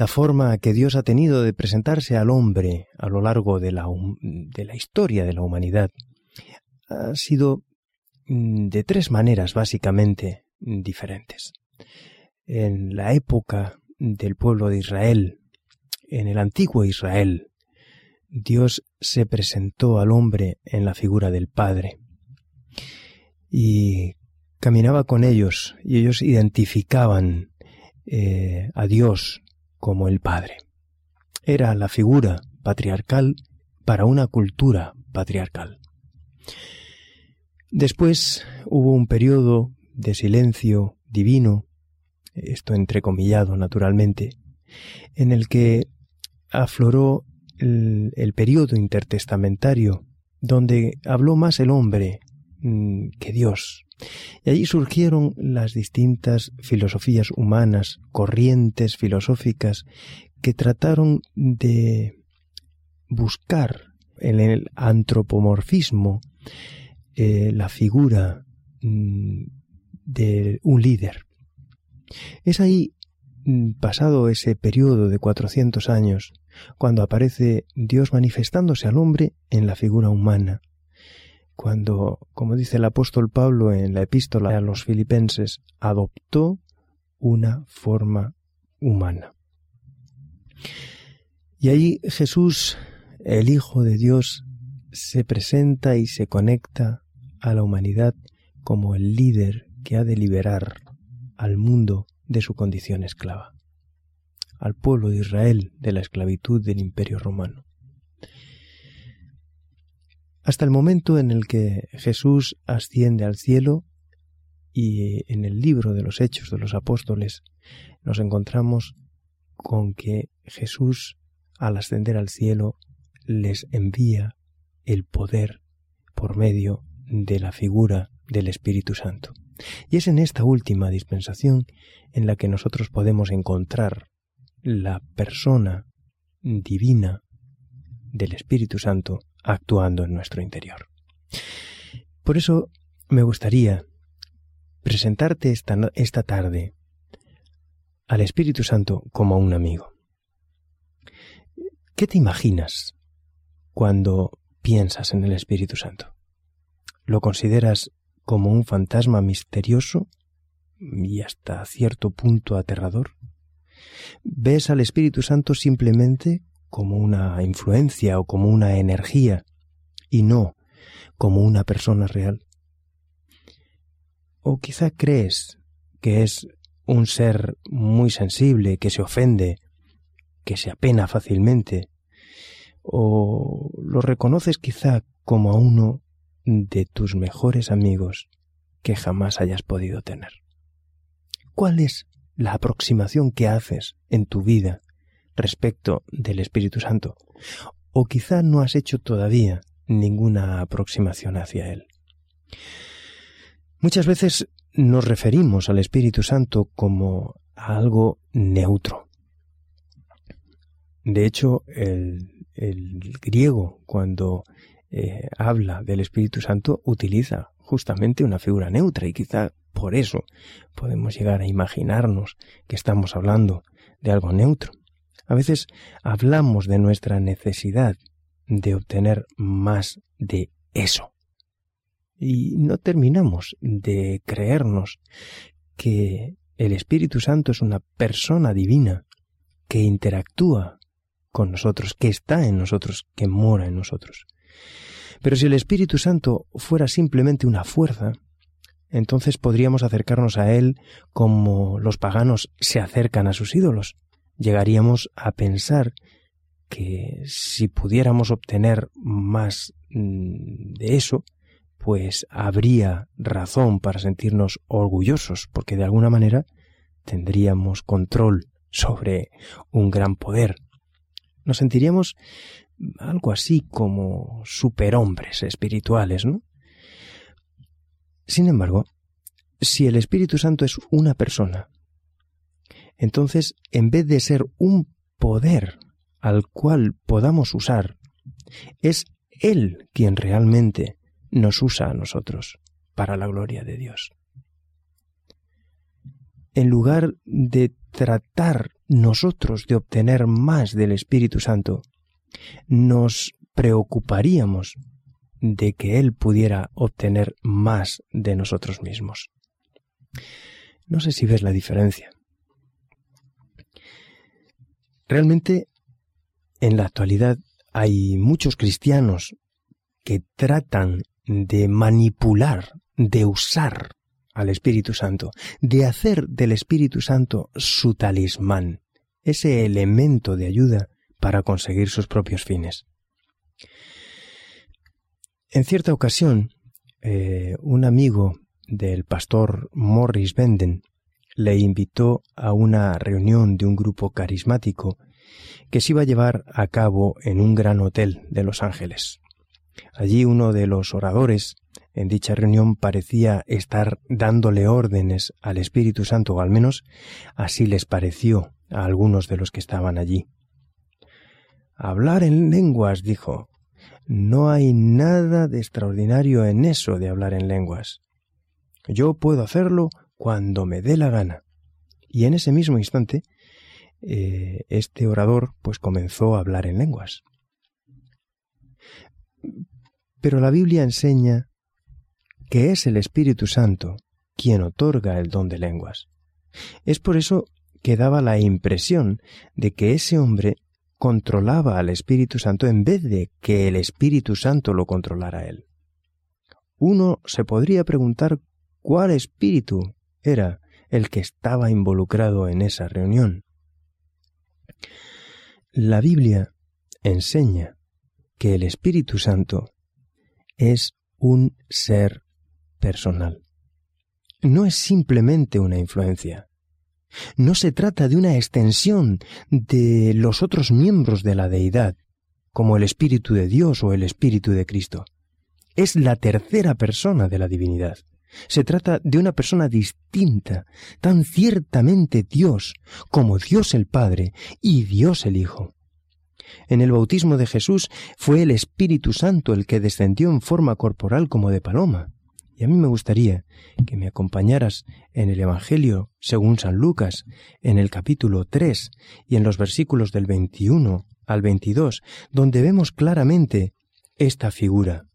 la forma que Dios ha tenido de presentarse al hombre a lo largo de la, historia de la humanidad ha sido mm, de tres maneras básicamente diferentes. En la época del pueblo de Israel, en el antiguo Israel, Dios se presentó al hombre en la figura del Padre y caminaba con ellos y ellos identificaban eh, a Dios como el Padre. Era la figura patriarcal para una cultura patriarcal. Después hubo un periodo de silencio divino, esto entrecomillado naturalmente, en el que afloró el, el periodo intertestamentario, donde habló más el hombre que Dios. Y allí surgieron las distintas filosofías humanas, corrientes filosóficas, que trataron de buscar en el antropomorfismo eh, la figura mm, de un líder. Es ahí, mm, pasado ese periodo de 400 años, cuando aparece Dios manifestándose al hombre en la figura humana, cuando, como dice el apóstol Pablo en la epístola a los filipenses, adoptó una forma humana. Y ahí Jesús, el Hijo de Dios, se presenta y se conecta a la humanidad como el líder que ha de liberar al mundo de su condición esclava, al pueblo de Israel de la esclavitud del imperio romano. Hasta el momento en el que Jesús asciende al cielo y en el libro de los Hechos de los Apóstoles nos encontramos con que Jesús al ascender al cielo les envía el poder por medio de la figura del Espíritu Santo. Y es en esta última dispensación en la que nosotros podemos encontrar la persona divina del Espíritu Santo actuando en nuestro interior. Por eso me gustaría presentarte esta, esta tarde al Espíritu Santo como un amigo. ¿Qué te imaginas cuando piensas en el Espíritu Santo? ¿Lo consideras como un fantasma misterioso y hasta cierto punto aterrador? ¿Ves al Espíritu Santo simplemente como una influencia o como una energía y no como una persona real? ¿O quizá crees que es un ser muy sensible, que se ofende, que se apena fácilmente? ¿O lo reconoces quizá como a uno de tus mejores amigos que jamás hayas podido tener? ¿Cuál es la aproximación que haces en tu vida respecto del Espíritu Santo? O quizá no has hecho todavía ninguna aproximación hacia Él. Muchas veces nos referimos al Espíritu Santo como a algo neutro. De hecho, el, griego, cuando eh, habla del Espíritu Santo, utiliza justamente una figura neutra y quizá por eso podemos llegar a imaginarnos que estamos hablando de algo neutro. A veces hablamos de nuestra necesidad de obtener más de eso. Y no terminamos de creernos que el Espíritu Santo es una persona divina que interactúa con nosotros, que está en nosotros, que mora en nosotros. Pero si el Espíritu Santo fuera simplemente una fuerza, entonces podríamos acercarnos a Él como los paganos se acercan a sus ídolos, llegaríamos a pensar que si pudiéramos obtener más mm, de eso, pues habría razón para sentirnos orgullosos, porque de alguna manera tendríamos control sobre un gran poder. Nos sentiríamos algo así como superhombres espirituales, ¿no? Sin embargo, si el Espíritu Santo es una persona, entonces, en vez de ser un poder al cual podamos usar, es Él quien realmente nos usa a nosotros para la gloria de Dios. en lugar de tratar nosotros de obtener más del Espíritu Santo, nos preocuparíamos de que Él pudiera obtener más de nosotros mismos. No sé si ves la diferencia. Realmente, en la actualidad hay muchos cristianos que tratan de manipular, de usar al Espíritu Santo, de hacer del Espíritu Santo su talismán, ese elemento de ayuda para conseguir sus propios fines. En cierta ocasión, eh, un amigo del pastor Morris Benden le invitó a una reunión de un grupo carismático que se iba a llevar a cabo en un gran hotel de Los Ángeles. Allí uno de los oradores en dicha reunión parecía estar dándole órdenes al Espíritu Santo, o al menos así les pareció a algunos de los que estaban allí. Hablar en lenguas, dijo. No hay nada de extraordinario en eso de hablar en lenguas. Yo puedo hacerlo cuando me dé la gana. Y en ese mismo instante, eh, este orador pues comenzó a hablar en lenguas. Pero la Biblia enseña que es el Espíritu Santo quien otorga el don de lenguas. Es por eso que daba la impresión de que ese hombre controlaba al Espíritu Santo en vez de que el Espíritu Santo lo controlara él. Uno se podría preguntar cuál espíritu era el que estaba involucrado en esa reunión. La Biblia enseña que el Espíritu Santo es un ser personal. No es simplemente una influencia. No se trata de una extensión de los otros miembros de la deidad, como el Espíritu de Dios o el Espíritu de Cristo. Es la tercera persona de la divinidad. Se trata de una persona distinta, tan ciertamente Dios como Dios el Padre y Dios el Hijo. En el bautismo de Jesús fue el Espíritu Santo el que descendió en forma corporal como de paloma. Y a mí me gustaría que me acompañaras en el Evangelio según San Lucas, en el capítulo 3 y en los versículos del 21 al 22, donde vemos claramente esta figura.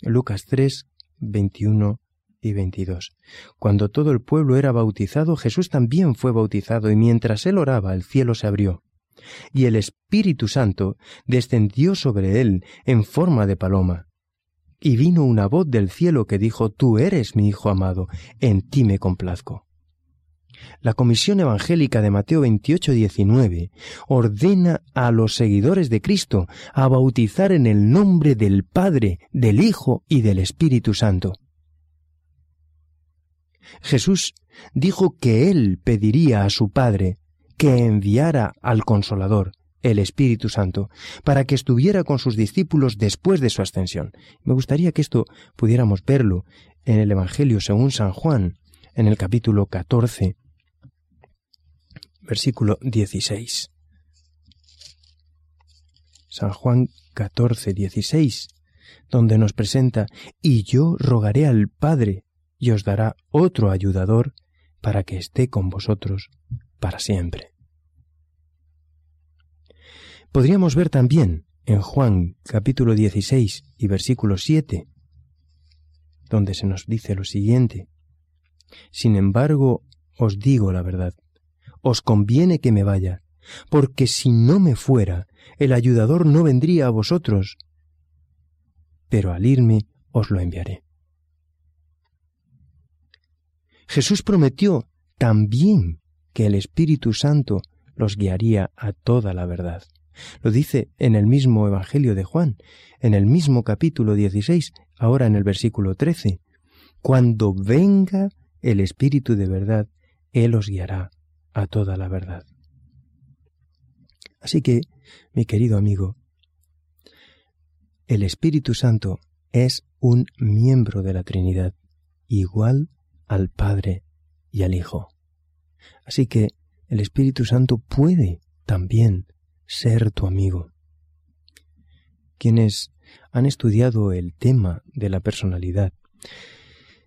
Lucas 3, 21 y 22. Cuando todo el pueblo era bautizado, Jesús también fue bautizado, y mientras él oraba, el cielo se abrió, y el Espíritu Santo descendió sobre él en forma de paloma y vino una voz del cielo que dijo, Tú eres mi Hijo amado, en ti me complazco. La Comisión Evangélica de Mateo 28, 19 ordena a los seguidores de Cristo a bautizar en el nombre del Padre, del Hijo y del Espíritu Santo. Jesús dijo que Él pediría a su Padre que enviara al Consolador, el Espíritu Santo, para que estuviera con sus discípulos después de su ascensión. Me gustaría que esto pudiéramos verlo en el Evangelio según San Juan, en el capítulo 14, versículo 16. San Juan 14, 16, donde nos presenta, y yo rogaré al Padre, y os dará otro ayudador, para que esté con vosotros para siempre. Podríamos ver también en Juan capítulo 16 y versículo 7, donde se nos dice lo siguiente. Sin embargo, os digo la verdad, os conviene que me vaya, porque si no me fuera, el ayudador no vendría a vosotros, pero al irme os lo enviaré. Jesús prometió también que el Espíritu Santo los guiaría a toda la verdad. Lo dice en el mismo Evangelio de Juan, en el mismo capítulo 16, ahora en el versículo 13. Cuando venga el Espíritu de verdad, Él os guiará a toda la verdad. Así que, mi querido amigo, el Espíritu Santo es un miembro de la Trinidad, igual al Padre y al Hijo. Así que el Espíritu Santo puede también ser tu amigo. Quienes han estudiado el tema de la personalidad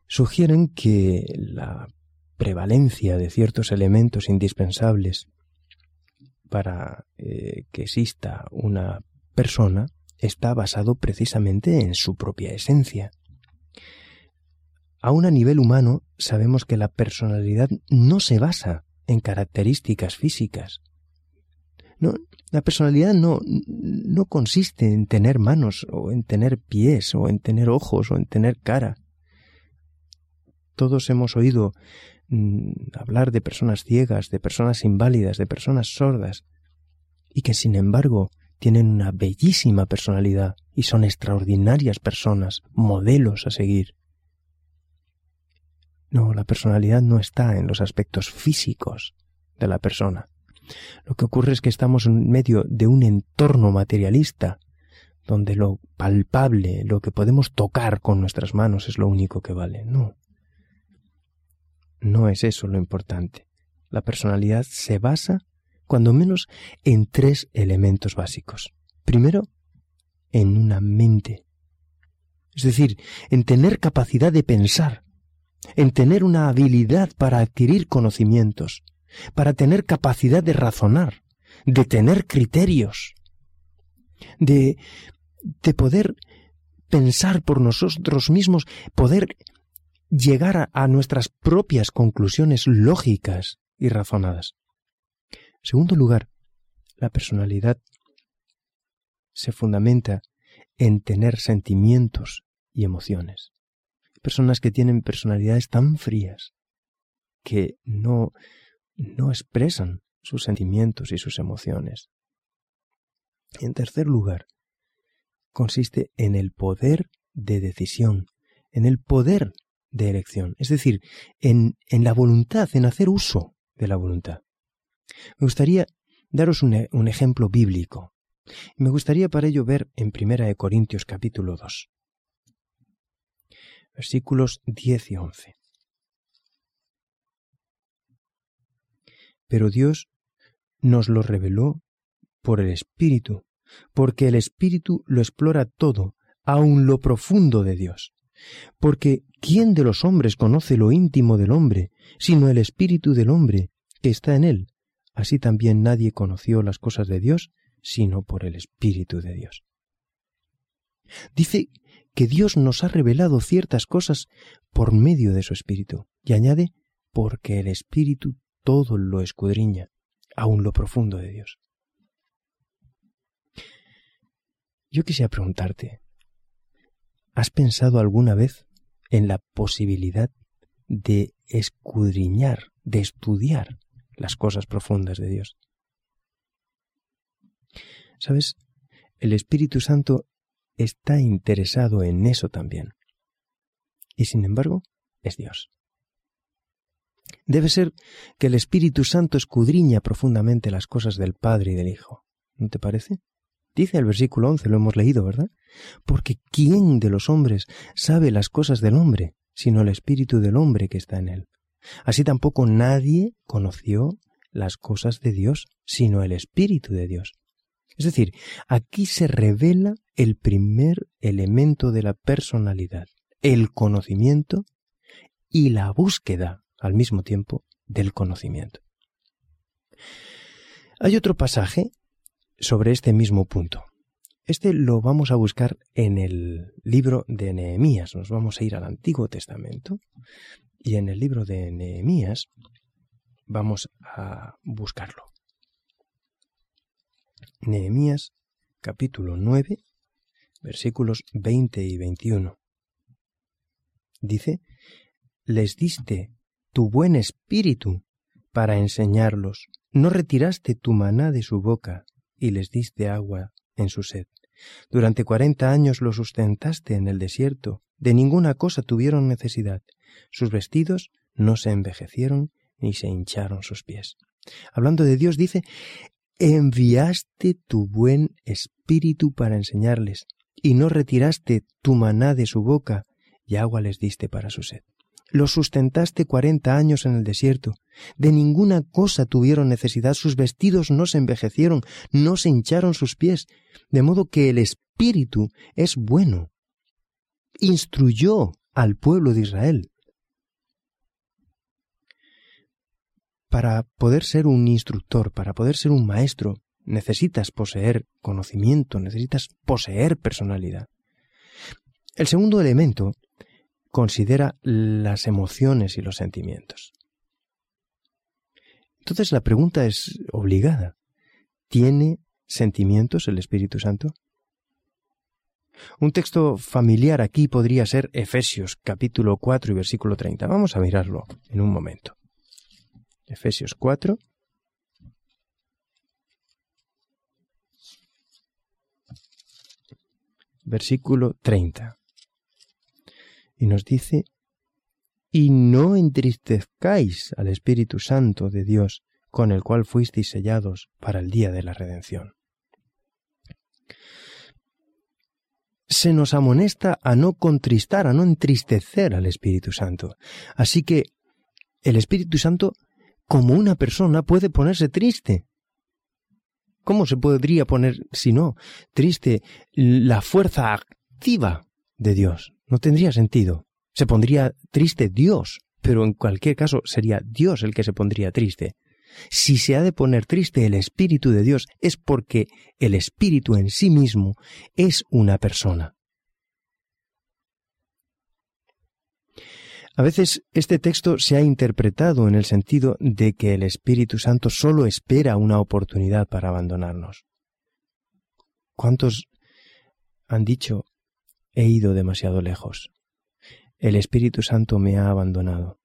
sugieren que la prevalencia de ciertos elementos indispensables para eh, que exista una persona está basado precisamente en su propia esencia. Aún a nivel humano sabemos que la personalidad no se basa en características físicas. No, la personalidad no, no consiste en tener manos o en tener pies o en tener ojos o en tener cara. Todos hemos oído mm, hablar de personas ciegas, de personas inválidas, de personas sordas, y que sin embargo tienen una bellísima personalidad y son extraordinarias personas, modelos a seguir. No, la personalidad no está en los aspectos físicos de la persona. Lo que ocurre es que estamos en medio de un entorno materialista, donde lo palpable, lo que podemos tocar con nuestras manos es lo único que vale. No. No es eso lo importante. La personalidad se basa, cuando menos, en tres elementos básicos. Primero, en una mente. Es decir, en tener capacidad de pensar, en tener una habilidad para adquirir conocimientos, para tener capacidad de razonar, de tener criterios, de, de poder pensar por nosotros mismos, poder llegar a, a, nuestras propias conclusiones lógicas y razonadas. En segundo lugar, la personalidad se fundamenta en tener sentimientos y emociones. Personas que tienen personalidades tan frías que no no expresan sus sentimientos y sus emociones. Y en tercer lugar, consiste en el poder de decisión, en el poder de elección, es decir, en, en la voluntad, en hacer uso de la voluntad. Me gustaría daros un, ejemplo bíblico. Me gustaría para ello ver en Primera de Corintios capítulo 2, versículos 10 y 11. Pero Dios nos lo reveló por el Espíritu, porque el Espíritu lo explora todo, aun lo profundo de Dios. Porque ¿quién de los hombres conoce lo íntimo del hombre, sino el Espíritu del hombre que está en él? Así también nadie conoció las cosas de Dios, sino por el Espíritu de Dios. Dice que Dios nos ha revelado ciertas cosas por medio de su Espíritu, y añade, porque el Espíritu todo lo escudriña, aun lo profundo de Dios. Yo quisiera preguntarte, ¿has pensado alguna vez en la posibilidad de escudriñar, de estudiar las cosas profundas de Dios? ¿Sabes? El Espíritu Santo está interesado en eso también. Y sin embargo, es Dios. Debe ser que el Espíritu Santo escudriña profundamente las cosas del Padre y del Hijo. ¿No te parece? Dice el versículo 11, lo hemos leído, ¿verdad? Porque ¿quién de los hombres sabe las cosas del hombre, sino el Espíritu del hombre que está en él? Así tampoco nadie conoció las cosas de Dios, sino el Espíritu de Dios. Es decir, aquí se revela el primer elemento de la personalidad, el conocimiento y la búsqueda al mismo tiempo del conocimiento. Hay otro pasaje sobre este mismo punto. Este lo vamos a buscar en el libro de Nehemías. Nos vamos a ir al Antiguo Testamento y en el libro de Nehemías vamos a buscarlo. Nehemías capítulo 9 versículos 20 y 21. Dice, les diste tu buen espíritu para enseñarlos. No retiraste tu maná de su boca y les diste agua en su sed. Durante cuarenta años los sustentaste en el desierto. De ninguna cosa tuvieron necesidad. Sus vestidos no se envejecieron ni se hincharon sus pies. Hablando de Dios dice, enviaste tu buen espíritu para enseñarles, y no retiraste tu maná de su boca, y agua les diste para su sed. Los sustentaste cuarenta años en el desierto. De ninguna cosa tuvieron necesidad, sus vestidos no se envejecieron, no se hincharon sus pies, de modo que el Espíritu es bueno. Instruyó al pueblo de Israel. Para poder ser un instructor, para poder ser un maestro, necesitas poseer conocimiento, necesitas poseer personalidad. El segundo elemento considera las emociones y los sentimientos. Entonces la pregunta es obligada. ¿Tiene sentimientos el Espíritu Santo? Un texto familiar aquí podría ser Efesios capítulo 4 y versículo 30. Vamos a mirarlo en un momento. Efesios 4. Versículo 30. Y nos dice, y no entristezcáis al Espíritu Santo de Dios, con el cual fuisteis sellados para el día de la redención. Se nos amonesta a no contristar, a no entristecer al Espíritu Santo. Así que el Espíritu Santo, como una persona, puede ponerse triste. ¿Cómo se podría poner, si no, triste la fuerza activa de Dios? No tendría sentido se pondría triste Dios, pero en cualquier caso sería Dios el que se pondría triste. Si se ha de poner triste el Espíritu de Dios es porque el Espíritu en sí mismo es una persona. A veces este texto se ha interpretado en el sentido de que el Espíritu Santo solo espera una oportunidad para abandonarnos. ¿Cuántos han dicho he ido demasiado lejos? El Espíritu Santo me ha abandonado.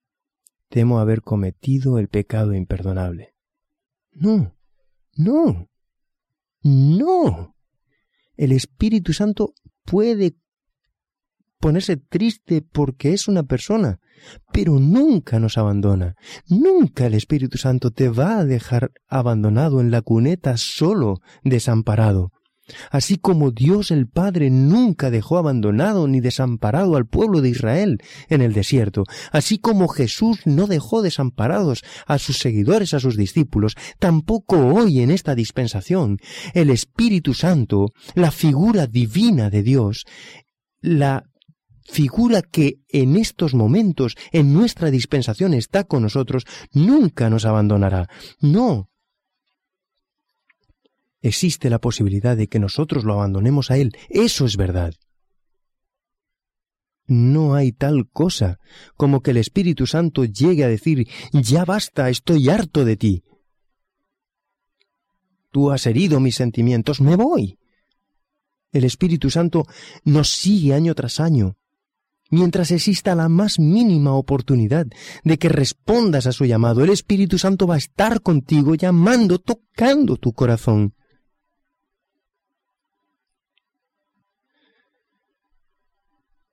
Temo haber cometido el pecado imperdonable. No, no, no. El Espíritu Santo puede ponerse triste porque es una persona, pero nunca nos abandona. Nunca el Espíritu Santo te va a dejar abandonado en la cuneta solo, desamparado. Así como Dios el Padre nunca dejó abandonado ni desamparado al pueblo de Israel en el desierto, así como Jesús no dejó desamparados a sus seguidores, a sus discípulos, tampoco hoy en esta dispensación el Espíritu Santo, la figura divina de Dios, la figura que en estos momentos en nuestra dispensación está con nosotros, nunca nos abandonará. No, existe la posibilidad de que nosotros lo abandonemos a Él. Eso es verdad. No hay tal cosa como que el Espíritu Santo llegue a decir, ya basta, estoy harto de ti. Tú has herido mis sentimientos, me voy. El Espíritu Santo nos sigue año tras año, mientras exista la más mínima oportunidad de que respondas a su llamado. El Espíritu Santo va a estar contigo llamando, tocando tu corazón.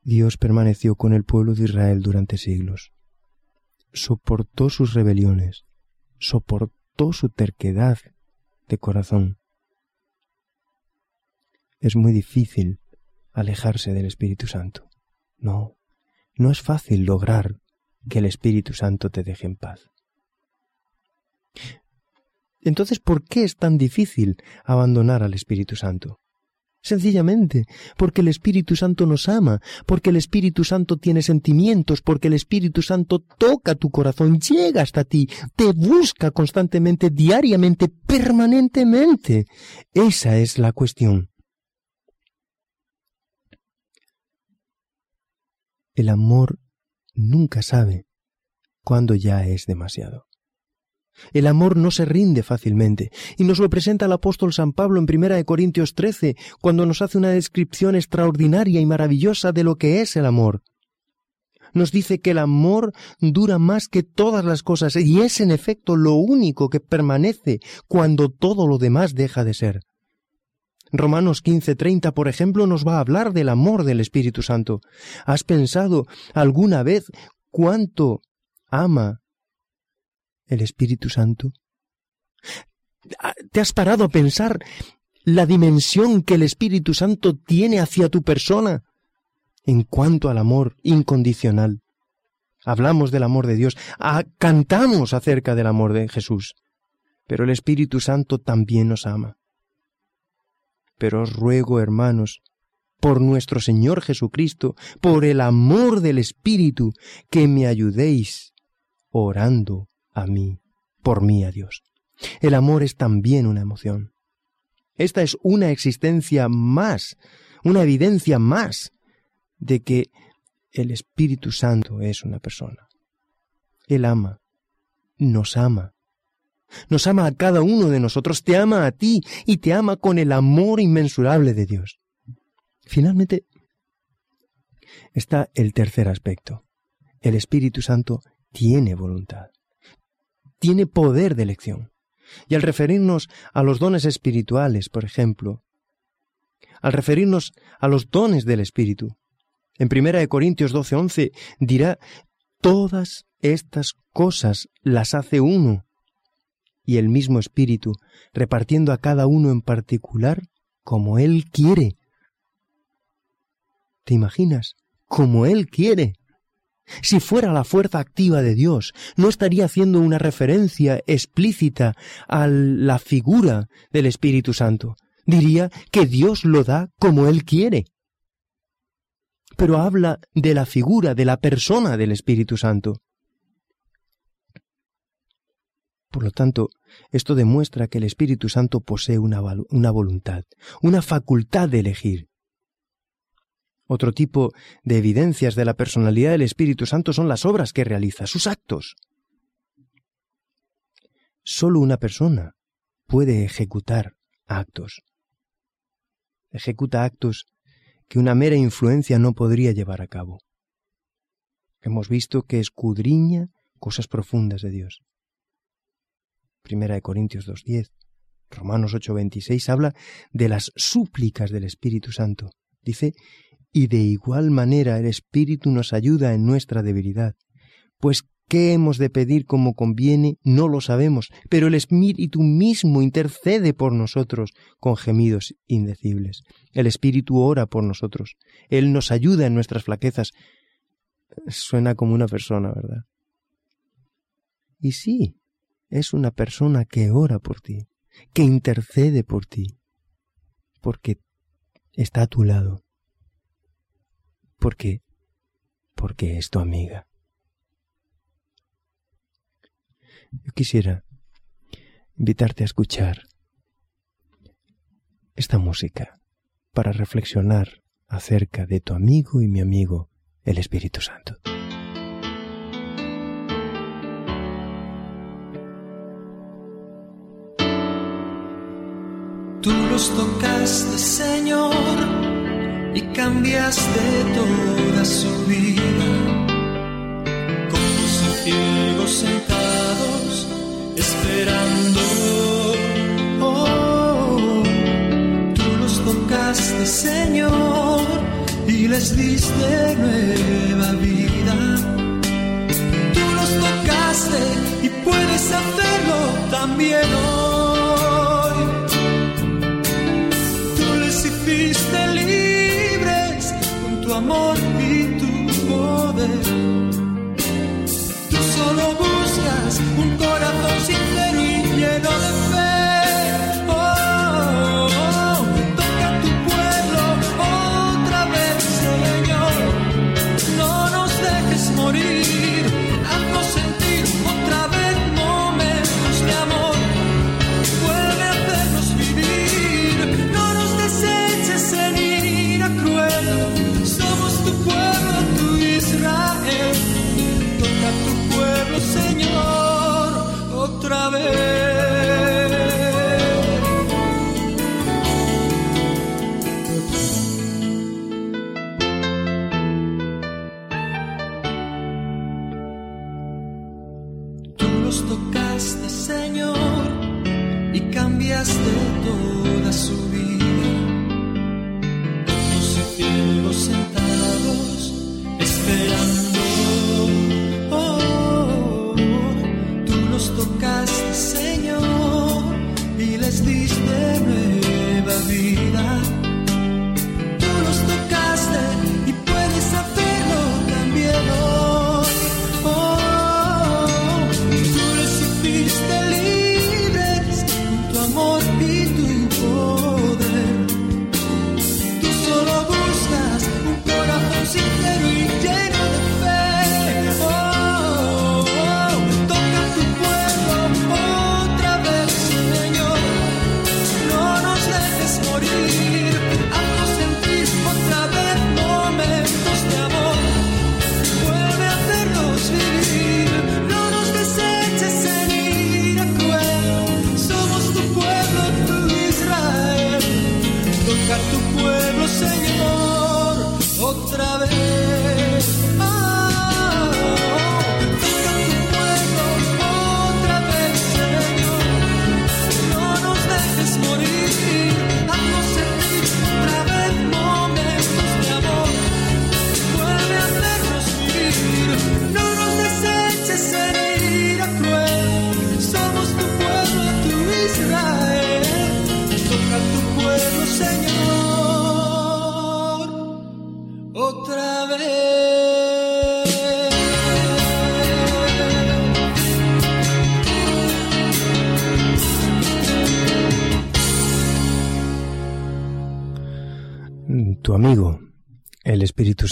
Dios permaneció con el pueblo de Israel durante siglos. Soportó sus rebeliones, soportó su terquedad de corazón. Es muy difícil alejarse del Espíritu Santo. No, no es fácil lograr que el Espíritu Santo te deje en paz. Entonces, ¿por qué es tan difícil abandonar al Espíritu Santo? Sencillamente, porque el Espíritu Santo nos ama, porque el Espíritu Santo tiene sentimientos, porque el Espíritu Santo toca tu corazón, llega hasta ti, te busca constantemente, diariamente, permanentemente. Esa es la cuestión. El amor nunca sabe cuándo ya es demasiado. El amor no se rinde fácilmente, y nos lo presenta el apóstol San Pablo en 1 Corintios 13, cuando nos hace una descripción extraordinaria y maravillosa de lo que es el amor. Nos dice que el amor dura más que todas las cosas, y es en efecto lo único que permanece cuando todo lo demás deja de ser. Romanos 15:30, por ejemplo, nos va a hablar del amor del Espíritu Santo. ¿Has pensado alguna vez cuánto ama el Espíritu Santo? ¿Te has parado a pensar la dimensión que el Espíritu Santo tiene hacia tu persona en cuanto al amor incondicional? Hablamos del amor de Dios, ah, cantamos acerca del amor de Jesús, pero el Espíritu Santo también nos ama. Pero os ruego, hermanos, por nuestro Señor Jesucristo, por el amor del Espíritu, que me ayudéis orando a mí por mí a Dios. El amor es también una emoción. Esta es una existencia más, una evidencia más de que el Espíritu Santo es una persona. Él ama, nos ama. Nos ama a cada uno de nosotros, te ama a ti y te ama con el amor inmensurable de Dios. Finalmente, está el tercer aspecto. El Espíritu Santo tiene voluntad, tiene poder de elección. Y al referirnos a los dones espirituales, por ejemplo, al referirnos a los dones del Espíritu, en 1 Corintios 12:11 dirá, todas estas cosas las hace uno, y el mismo Espíritu, repartiendo a cada uno en particular como Él quiere. ¿Te imaginas? Como Él quiere. Si fuera la fuerza activa de Dios, no estaría haciendo una referencia explícita a la figura del Espíritu Santo. Diría que Dios lo da como Él quiere. Pero habla de la figura, de la persona del Espíritu Santo. Por lo tanto, esto demuestra que el Espíritu Santo posee una, voluntad, una facultad de elegir. Otro tipo de evidencias de la personalidad del Espíritu Santo son las obras que realiza, sus actos. Solo una persona puede ejecutar actos. Ejecuta actos que una mera influencia no podría llevar a cabo. Hemos visto que escudriña cosas profundas de Dios. Primera de Corintios 2.10, Romanos 8.26 habla de las súplicas del Espíritu Santo. Dice, y de igual manera el Espíritu nos ayuda en nuestra debilidad. Pues qué hemos de pedir como conviene no lo sabemos, pero el Espíritu mismo intercede por nosotros con gemidos indecibles. El Espíritu ora por nosotros. Él nos ayuda en nuestras flaquezas. Suena como una persona, ¿verdad? Y sí, es una persona que ora por ti, que intercede por ti, porque está a tu lado ¿Por qué? Porque es tu amiga. Yo quisiera invitarte a escuchar esta música para reflexionar acerca de tu amigo y mi amigo, el Espíritu Santo. Tú los tocaste, Señor y cambiaste toda su vida. Como si ciegos sentados esperando. Oh, tú los tocaste, Señor, y les diste nueva vida. Tú los tocaste y puedes hacerlo también hoy. Les hiciste libre tu amor y tu poder. Tú solo buscas un corazón sincero amor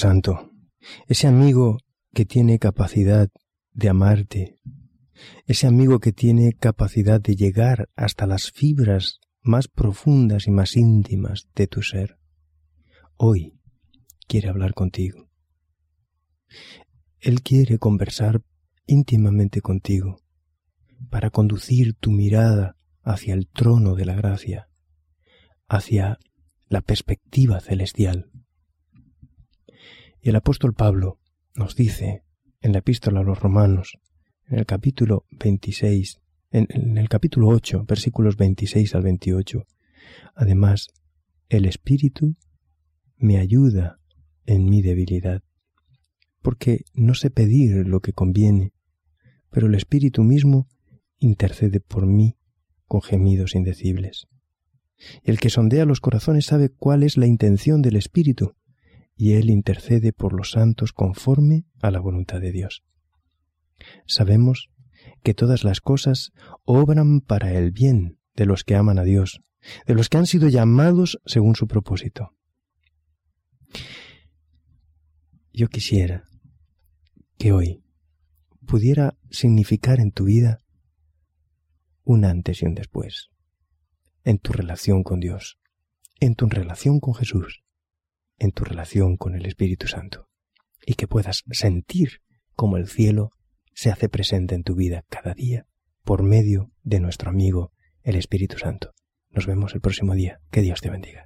Santo, ese amigo que tiene capacidad de amarte, ese amigo que tiene capacidad de llegar hasta las fibras más profundas y más íntimas de tu ser, hoy quiere hablar contigo. Él quiere conversar íntimamente contigo para conducir tu mirada hacia el trono de la gracia, hacia la perspectiva celestial. Y el apóstol Pablo nos dice en la epístola a los romanos, en el capítulo 26, en, el capítulo 8, versículos 26 al 28, además, el Espíritu me ayuda en mi debilidad, porque no sé pedir lo que conviene, pero el Espíritu mismo intercede por mí con gemidos indecibles. El que sondea los corazones sabe cuál es la intención del Espíritu, y Él intercede por los santos conforme a la voluntad de Dios. Sabemos que todas las cosas obran para el bien de los que aman a Dios, de los que han sido llamados según su propósito. Yo quisiera que hoy pudiera significar en tu vida un antes y un después en tu relación con Dios, en tu relación con Jesús, en tu relación con el Espíritu Santo, y que puedas sentir cómo el cielo se hace presente en tu vida cada día por medio de nuestro amigo, el Espíritu Santo. Nos vemos el próximo día. Que Dios te bendiga.